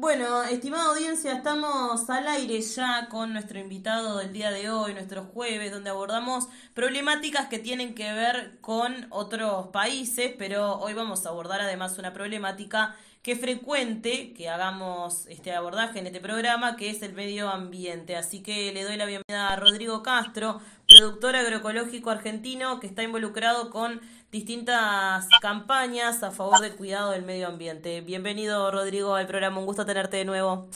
Bueno, estimada audiencia, estamos al aire ya con nuestro invitado del día de hoy, nuestro jueves, donde abordamos problemáticas que tienen que ver con otros países, pero hoy vamos a abordar además una problemática que frecuente que hagamos este abordaje en este programa, que es el medio ambiente. Así que le doy la bienvenida a Rodrigo Castro, productor agroecológico argentino que está involucrado con distintas campañas a favor del cuidado del medio ambiente. Bienvenido, Rodrigo, al programa. Un gusto tenerte de nuevo.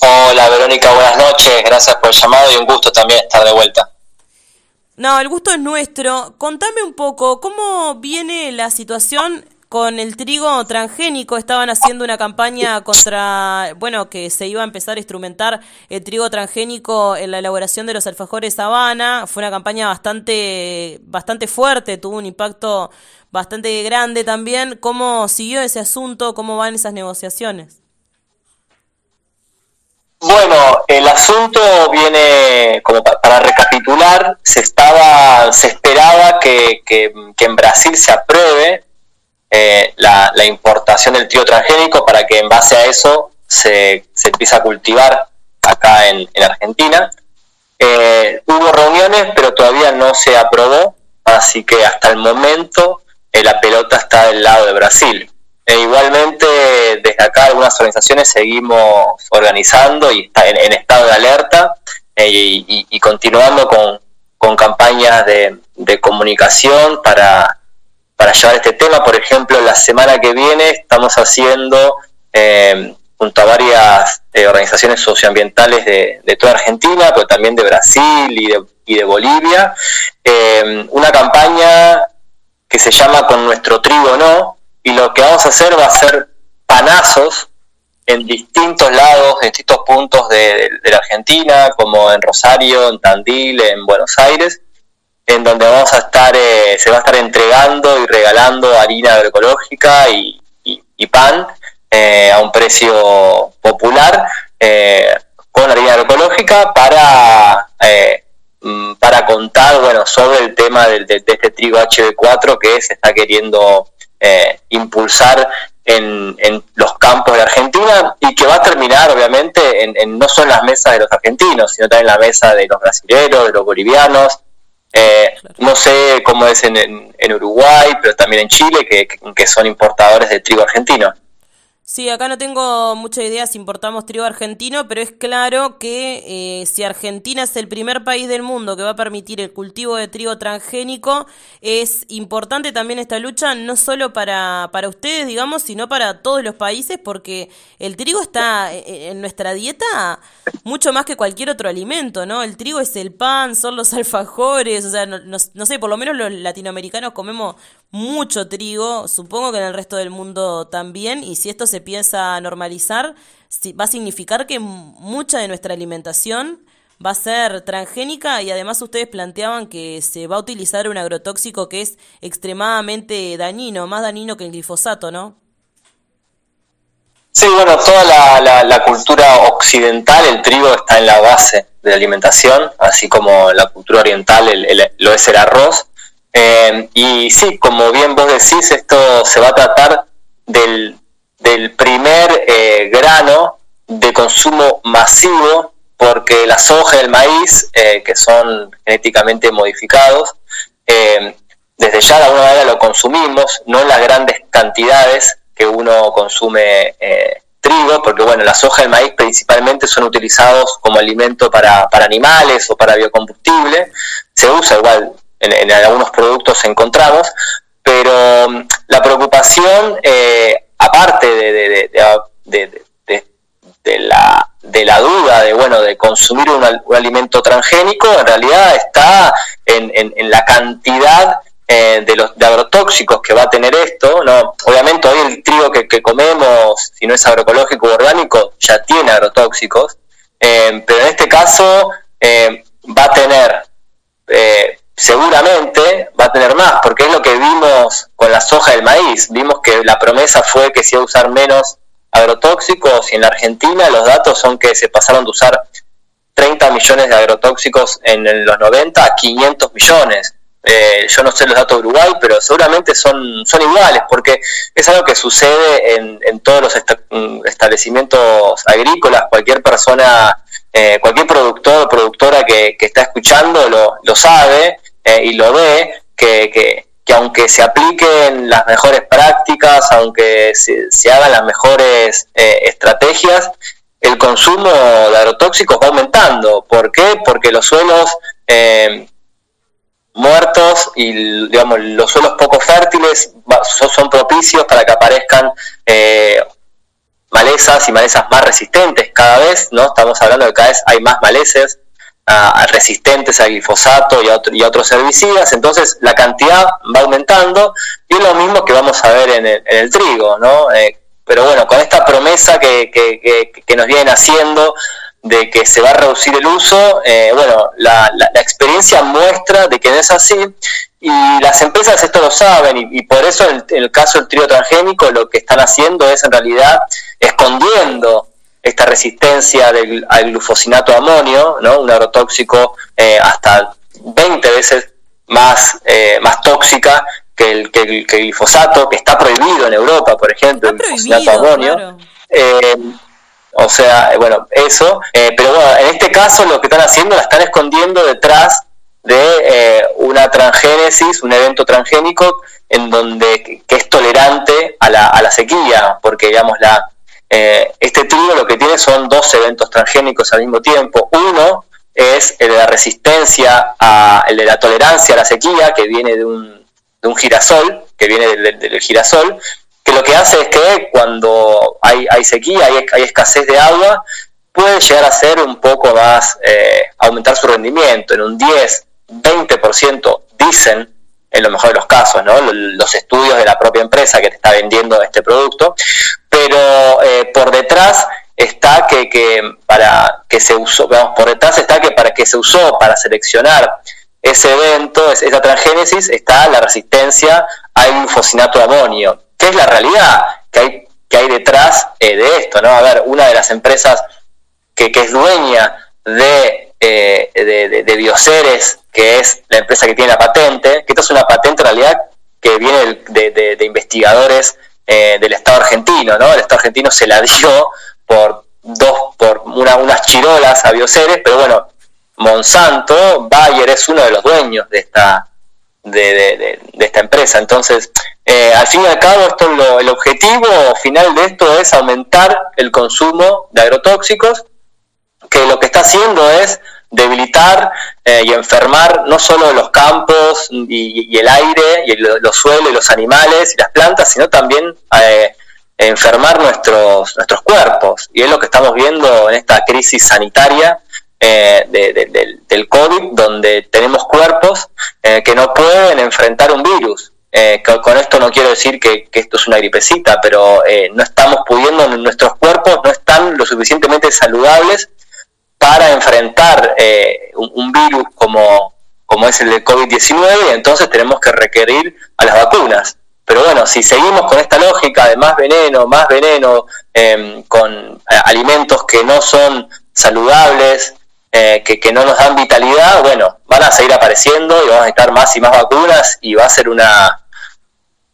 Hola, Verónica, buenas noches. Gracias por el llamado y un gusto también estar de vuelta. No, el gusto es nuestro. Contame un poco, ¿cómo viene la situación con el trigo transgénico estaban haciendo una campaña contra, bueno, que se iba a empezar a instrumentar el trigo transgénico en la elaboración de los alfajores Habana. Fue una campaña bastante, bastante fuerte, tuvo un impacto bastante grande también. ¿Cómo siguió ese asunto? ¿Cómo van esas negociaciones? Bueno, el asunto viene, como para recapitular, se estaba, se esperaba que, que en Brasil se apruebe eh, la, importación del trigo transgénico para que en base a eso se, se empiece a cultivar acá en, Argentina. Eh, hubo reuniones, pero todavía no se aprobó, así que hasta el momento eh, la pelota está del lado de Brasil. E igualmente, desde acá algunas organizaciones seguimos organizando y está en, estado de alerta y, continuando con, con campañas de comunicación para para llevar este tema. Por ejemplo, la semana que viene estamos haciendo, eh, junto a varias eh, organizaciones socioambientales de, toda Argentina, pero también de Brasil y de, Bolivia, eh, una campaña que se llama Con nuestro trigo no, y lo que vamos a hacer va a ser panazos en distintos lados, en distintos puntos de la Argentina, como en Rosario, en Tandil, en Buenos Aires, en donde vamos a estar, eh, se va a estar entregando y regalando harina agroecológica y, pan eh, a un precio popular eh, con harina agroecológica para, mm, para contar bueno, sobre el tema de, este trigo HB4 que se está queriendo impulsar en, los campos de Argentina y que va a terminar obviamente en, no solo en las mesas de los argentinos, sino también en la mesa de los brasileños, de los bolivianos, eh, no sé cómo es en, en, Uruguay, pero también en Chile, que, que son importadores de trigo argentino. Sí, acá no tengo mucha idea si importamos trigo argentino, pero es claro que eh, si Argentina es el primer país del mundo que va a permitir el cultivo de trigo transgénico, es importante también esta lucha, no solo para, para ustedes, digamos, sino para todos los países, porque el trigo está eh, eh, en nuestra dieta mucho más que cualquier otro alimento, ¿no? El trigo es el pan, son los alfajores, o sea, no, no sé, por lo menos los latinoamericanos comemos mucho trigo, supongo que en el resto del mundo también, y si esto se empieza a normalizar, va a significar que mucha de nuestra alimentación va a ser transgénica y además ustedes planteaban que se va a utilizar un agrotóxico que es extremadamente dañino, más dañino que el glifosato, ¿no? Sí, bueno, toda la, cultura occidental, el trigo está en la base de la alimentación, así como la cultura oriental lo es el arroz. Eh, y sí, como bien vos decís, esto se va a tratar del, primer eh, grano de consumo masivo, porque la soja y el maíz, eh, que son genéticamente modificados, desde ya de alguna manera lo consumimos, no en las grandes cantidades que uno consume trigo, porque bueno, la soja y el maíz principalmente son utilizados como alimento para, para animales o para biocombustible, se usa igual en, algunos productos encontramos, pero mm, la preocupación, eh, aparte de, la, de la duda de, bueno, de consumir un, alimento transgénico, en realidad está en, la cantidad eh, de los de agrotóxicos que va a tener esto, ¿no? Obviamente hoy el trigo que, comemos, si no es agroecológico o orgánico, ya tiene agrotóxicos, eh, pero en este caso va a tener seguramente va a tener más, porque es lo que vimos con la soja del maíz. Vimos que la promesa fue que se iba a usar menos agrotóxicos y en la Argentina los datos son que se pasaron de usar 30 millones de agrotóxicos en los 90 a 500 millones. eh, yo no sé los datos de Uruguay, pero seguramente son, son iguales, porque es algo que sucede en, en todos los mm, establecimientos agrícolas, cualquier persona, eh, cualquier productor o productora que, que está escuchando lo, lo sabe eh, y lo ve, que, que, aunque se apliquen las mejores prácticas, aunque se, se hagan las mejores estrategias, el consumo de agrotóxicos va aumentando. ¿Por qué? Porque los suelos eh, muertos y digamos los suelos poco fértiles son propicios para que aparezcan eh, malezas y malezas más resistentes cada vez, ¿no? Estamos hablando de que cada vez hay más malezas resistentes al glifosato y a, y otros herbicidas, entonces la cantidad va aumentando y es lo mismo que vamos a ver en el, trigo, ¿no? Eh, pero bueno, con esta promesa que, que, nos vienen haciendo de que se va a reducir el uso, eh, bueno, la, la, experiencia muestra de que no es así y las empresas esto lo saben y, por eso en el, caso del trigo transgénico lo que están haciendo es en realidad escondiendo esta resistencia del, al glufosinato amonio, ¿no? un agrotóxico eh, hasta 20 veces más, eh, más tóxica que el, que el, glifosato, que está prohibido en Europa, por ejemplo, el glifosato amonio. Eh, o sea, bueno, eso. Pero bueno, en este caso lo que están haciendo la están escondiendo detrás de una transgénesis, un evento transgénico en donde que es tolerante a la, a la sequía, porque digamos la este trigo lo que tiene son dos eventos transgénicos al mismo tiempo. Uno es el de la resistencia, a, el de la tolerancia a la sequía, que viene de un de un girasol, que viene del, girasol, que lo que hace es que cuando hay, hay sequía, hay, hay, escasez de agua, puede llegar a ser un poco más, eh, aumentar su rendimiento, en un 10, 20% dicen, en lo mejor de los casos, ¿no? los estudios de la propia empresa que te está vendiendo este producto, pero eh, por detrás está que, que, para que se usó, por detrás está que para que se usó para seleccionar ese evento, esa transgénesis, está la resistencia al glufosinato de amonio. ¿Qué es la realidad que hay, que hay detrás eh, de esto? ¿no? A ver, una de las empresas que, es dueña de, eh, de, Bioceres, que es la empresa que tiene la patente, que esta es una patente en realidad que viene de, investigadores eh, del Estado argentino, ¿no? El Estado argentino se la dio por dos, por una, unas chirolas a Bioceres, pero bueno, Monsanto, Bayer es uno de los dueños de esta, de, esta empresa. Entonces, eh, al fin y al cabo, esto el objetivo final de esto es aumentar el consumo de agrotóxicos, que lo que está haciendo es debilitar eh, y enfermar no solo los campos y, el aire y los suelos y los animales y las plantas, sino también eh, enfermar nuestros, nuestros cuerpos. Y es lo que estamos viendo en esta crisis sanitaria eh, del COVID, donde tenemos cuerpos eh, que no pueden enfrentar un virus. Eh, con esto no quiero decir que, esto es una gripecita, pero no estamos pudiendo, nuestros cuerpos no están lo suficientemente saludables para enfrentar un, virus como, como es el del COVID-19 y entonces tenemos que requerir a las vacunas. Pero bueno, si seguimos con esta lógica de más veneno, más veneno, em, con alimentos que no son saludables, eh, que, no nos dan vitalidad, bueno, van a seguir apareciendo y vamos a estar más y más vacunas y va a ser una,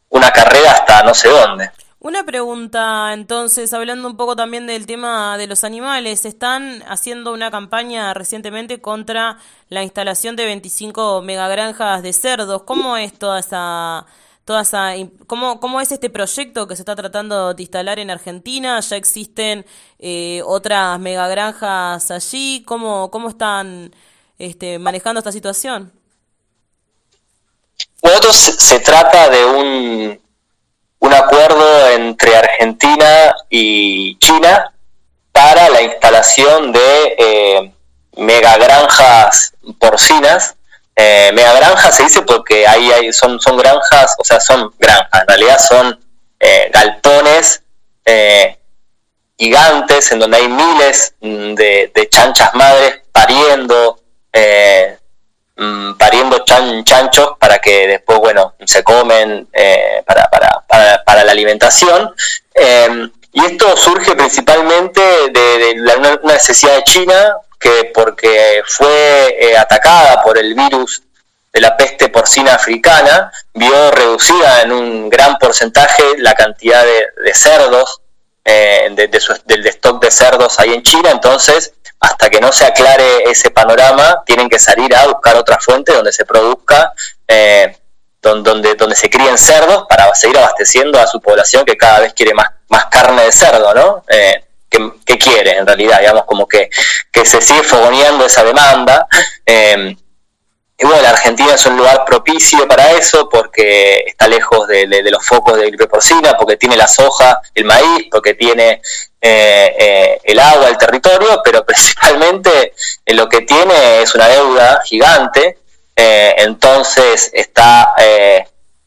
una carrera hasta no sé dónde. Una pregunta, entonces, hablando un poco también del tema de los animales, están haciendo una campaña recientemente contra la instalación de 25 megagranjas de cerdos. ¿Cómo es toda esa toda esa cómo, cómo es este proyecto que se está tratando de instalar en Argentina ya existen eh, otras megagranjas allí cómo cómo están este, manejando esta situación bueno se, trata de un un acuerdo entre Argentina y China para la instalación de eh, megagranjas porcinas. Eh, mega granja se dice porque ahí hay, son, son granjas, o sea, son granjas, en realidad son eh, galpones eh, gigantes en donde hay miles mm, de, chanchas madres pariendo, eh, mm, pariendo chanchos para que después, bueno, se comen para, para, para, para, la alimentación. y esto surge principalmente de, de, una necesidad de China que porque fue eh, atacada por el virus de la peste porcina africana, vio reducida en un gran porcentaje la cantidad de, cerdos, eh, del stock de cerdos ahí en China, entonces hasta que no se aclare ese panorama, tienen que salir a buscar otra fuente donde se produzca, eh, donde, donde se críen cerdos para seguir abasteciendo a su población que cada vez quiere más, más carne de cerdo, ¿no? Eh, que, quiere en realidad, digamos, como que, que se sigue fogoneando esa demanda. Eh, y bueno, la Argentina es un lugar propicio para eso porque está lejos de, los focos de gripe porcina, porque tiene la soja, el maíz, porque tiene eh, eh, el agua, el territorio, pero principalmente lo que tiene es una deuda gigante, entonces está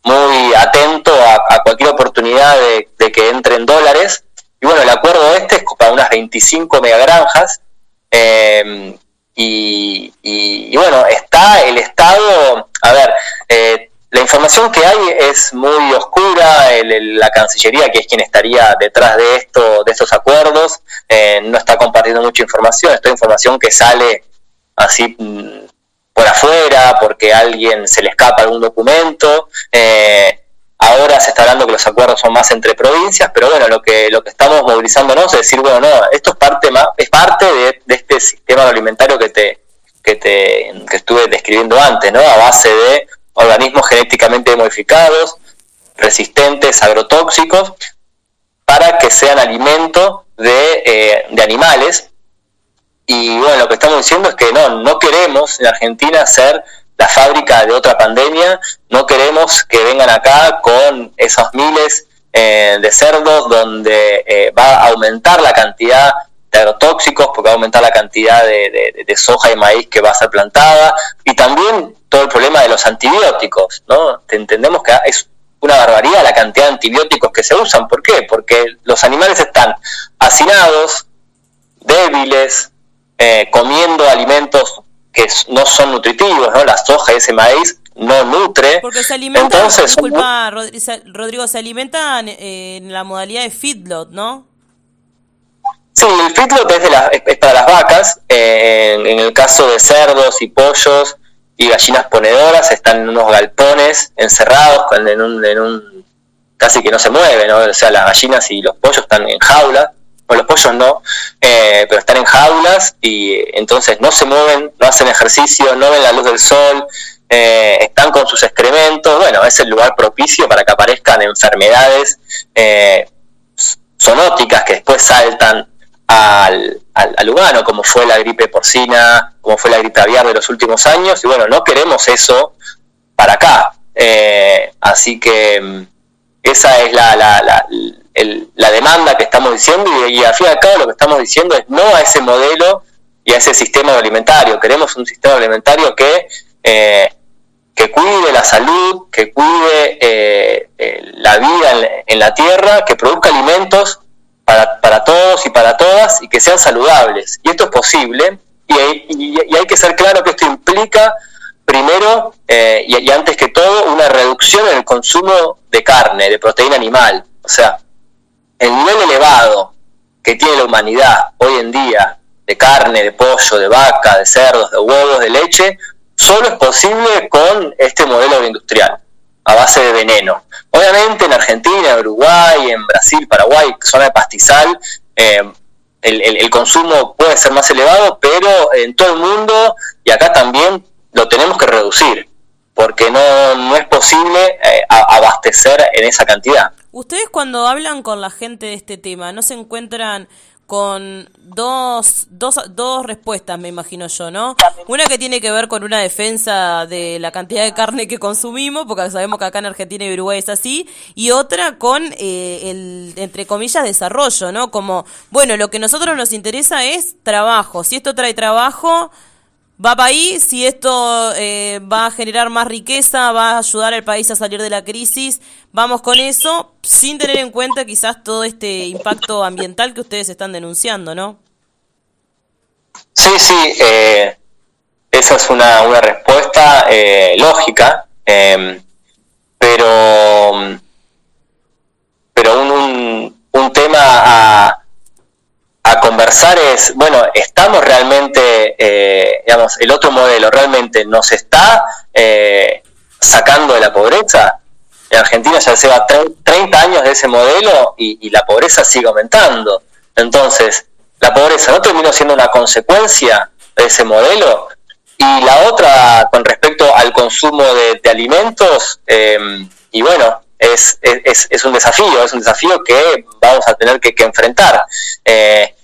muy atento a, cualquier oportunidad de, de, que entren dólares y bueno, el acuerdo este es para unas 25 megagranjas. Eh, y, y, bueno, está el Estado, a ver, eh, la información que hay es muy oscura, la Cancillería, que es quien estaría detrás de esto, de estos acuerdos, eh, no está compartiendo mucha información, esta información que sale así mm, por afuera, porque a alguien se le escapa algún documento, eh, Ahora se está hablando que los acuerdos son más entre provincias, pero bueno, lo que lo que estamos movilizándonos es decir, bueno, no, esto es parte más, es parte de, este sistema alimentario que te que te que estuve describiendo antes, ¿no? A base de organismos genéticamente modificados, resistentes, agrotóxicos, para que sean alimento de, eh, de animales. Y bueno, lo que estamos diciendo es que no, no queremos en Argentina ser la fábrica de otra pandemia, no queremos que vengan acá con esos miles eh, de cerdos donde eh, va a aumentar la cantidad de agrotóxicos, porque va a aumentar la cantidad de, soja y maíz que va a ser plantada, y también todo el problema de los antibióticos, ¿no? Entendemos que es una barbaridad la cantidad de antibióticos que se usan, ¿por qué? Porque los animales están hacinados, débiles, eh, comiendo alimentos que no son nutritivos, ¿no? La soja y ese maíz no nutre. Porque se alimenta, disculpa Rodrigo, se alimenta en la modalidad de feedlot, ¿no? Sí, el feedlot es, para las vacas, eh, en, el caso de cerdos y pollos y gallinas ponedoras están en unos galpones encerrados en un, en un casi que no se mueven, ¿no? o sea, las gallinas y los pollos están en jaulas los pollos no, eh, pero están en jaulas y entonces no se mueven, no hacen ejercicio, no ven la luz del sol, eh, están con sus excrementos, bueno, es el lugar propicio para que aparezcan enfermedades eh, zoonóticas que después saltan al, al, humano, como fue la gripe porcina, como fue la gripe aviar de los últimos años, y bueno, no queremos eso para acá. así que mm, esa es la, la, la demanda que diciendo y, al fin y cabo lo que estamos diciendo es no a ese modelo y a ese sistema alimentario. Queremos un sistema alimentario que, eh, que cuide la salud, que cuide eh, eh, la vida en, la tierra, que produzca alimentos para, para, todos y para todas y que sean saludables. Y esto es posible y, y hay que ser claro que esto implica primero y, y antes que todo una reducción en el consumo de carne, de proteína animal. O sea, el nivel elevado que tiene la humanidad hoy en día de carne, de pollo, de vaca, de cerdos, de huevos, de leche, solo es posible con este modelo industrial a base de veneno. Obviamente en Argentina, en Uruguay, en Brasil, Paraguay, zona de pastizal, eh, el, consumo puede ser más elevado, pero en todo el mundo y acá también lo tenemos que reducir, porque no, no es posible eh, abastecer en esa cantidad. Ustedes cuando hablan con la gente de este tema, ¿no se encuentran con dos, dos, dos respuestas, me imagino yo, ¿no? Una que tiene que ver con una defensa de la cantidad de carne que consumimos, porque sabemos que acá en Argentina y Uruguay es así, y otra con eh, el, entre comillas, desarrollo, ¿no? Como, bueno, lo que a nosotros nos interesa es trabajo. Si esto trae trabajo, va para ahí, si esto eh, va a generar más riqueza, va a ayudar al país a salir de la crisis, vamos con eso, sin tener en cuenta quizás todo este impacto ambiental que ustedes están denunciando, ¿no? Sí, sí, eh, esa es una, una respuesta eh, lógica, em, pero, pero un, un, un tema a, a conversar es, bueno, ¿estamos realmente, eh, digamos, el otro modelo realmente nos está eh, sacando de la pobreza? En Argentina ya se va 30 años de ese modelo y, la pobreza sigue aumentando. Entonces, la pobreza no terminó siendo una consecuencia de ese modelo. Y la otra, con respecto al consumo de, alimentos, em, y bueno, es, es, es, un desafío, es un desafío que vamos a tener que, enfrentar. Eh,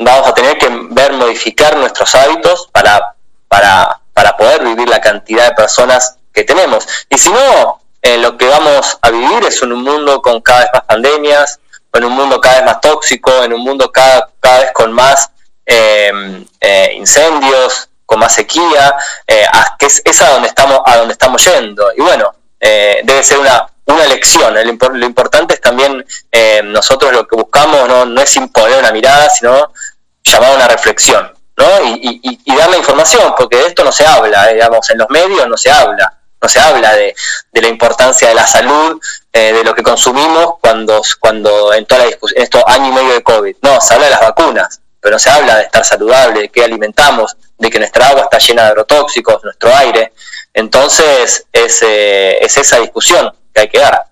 vamos a tener que ver modificar nuestros hábitos para, para, para poder vivir la cantidad de personas que tenemos. Y si no, eh, lo que vamos a vivir es un mundo con cada vez más pandemias, en un mundo cada vez más tóxico, en un mundo cada, cada vez con más em, eh, incendios, con más sequía, eh, que es, a donde estamos a donde estamos yendo. Y bueno, debe ser una, una lección. Lo, importante es también nosotros lo que buscamos no, no es imponer una mirada, sino llamar a una reflexión. ¿no? Y, dar la información, porque de esto no se habla, digamos, en los medios no se habla no se habla de, de la importancia de la salud, eh, de lo que consumimos cuando, cuando en toda la discusión, estos año y medio de COVID. No, se habla de las vacunas, pero no se habla de estar saludable, de qué alimentamos, de que nuestra agua está llena de agrotóxicos, nuestro aire. Entonces, es, eh, es esa discusión que hay que dar.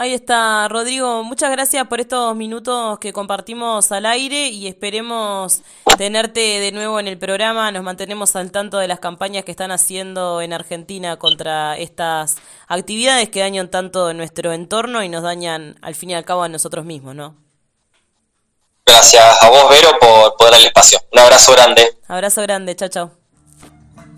Ahí está, Rodrigo. Muchas gracias por estos minutos que compartimos al aire y esperemos tenerte de nuevo en el programa. Nos mantenemos al tanto de las campañas que están haciendo en Argentina contra estas actividades que dañan tanto nuestro entorno y nos dañan al fin y al cabo a nosotros mismos, ¿no? Gracias a vos, Vero, por, por dar el espacio. Un abrazo grande. Abrazo grande, chao, chao.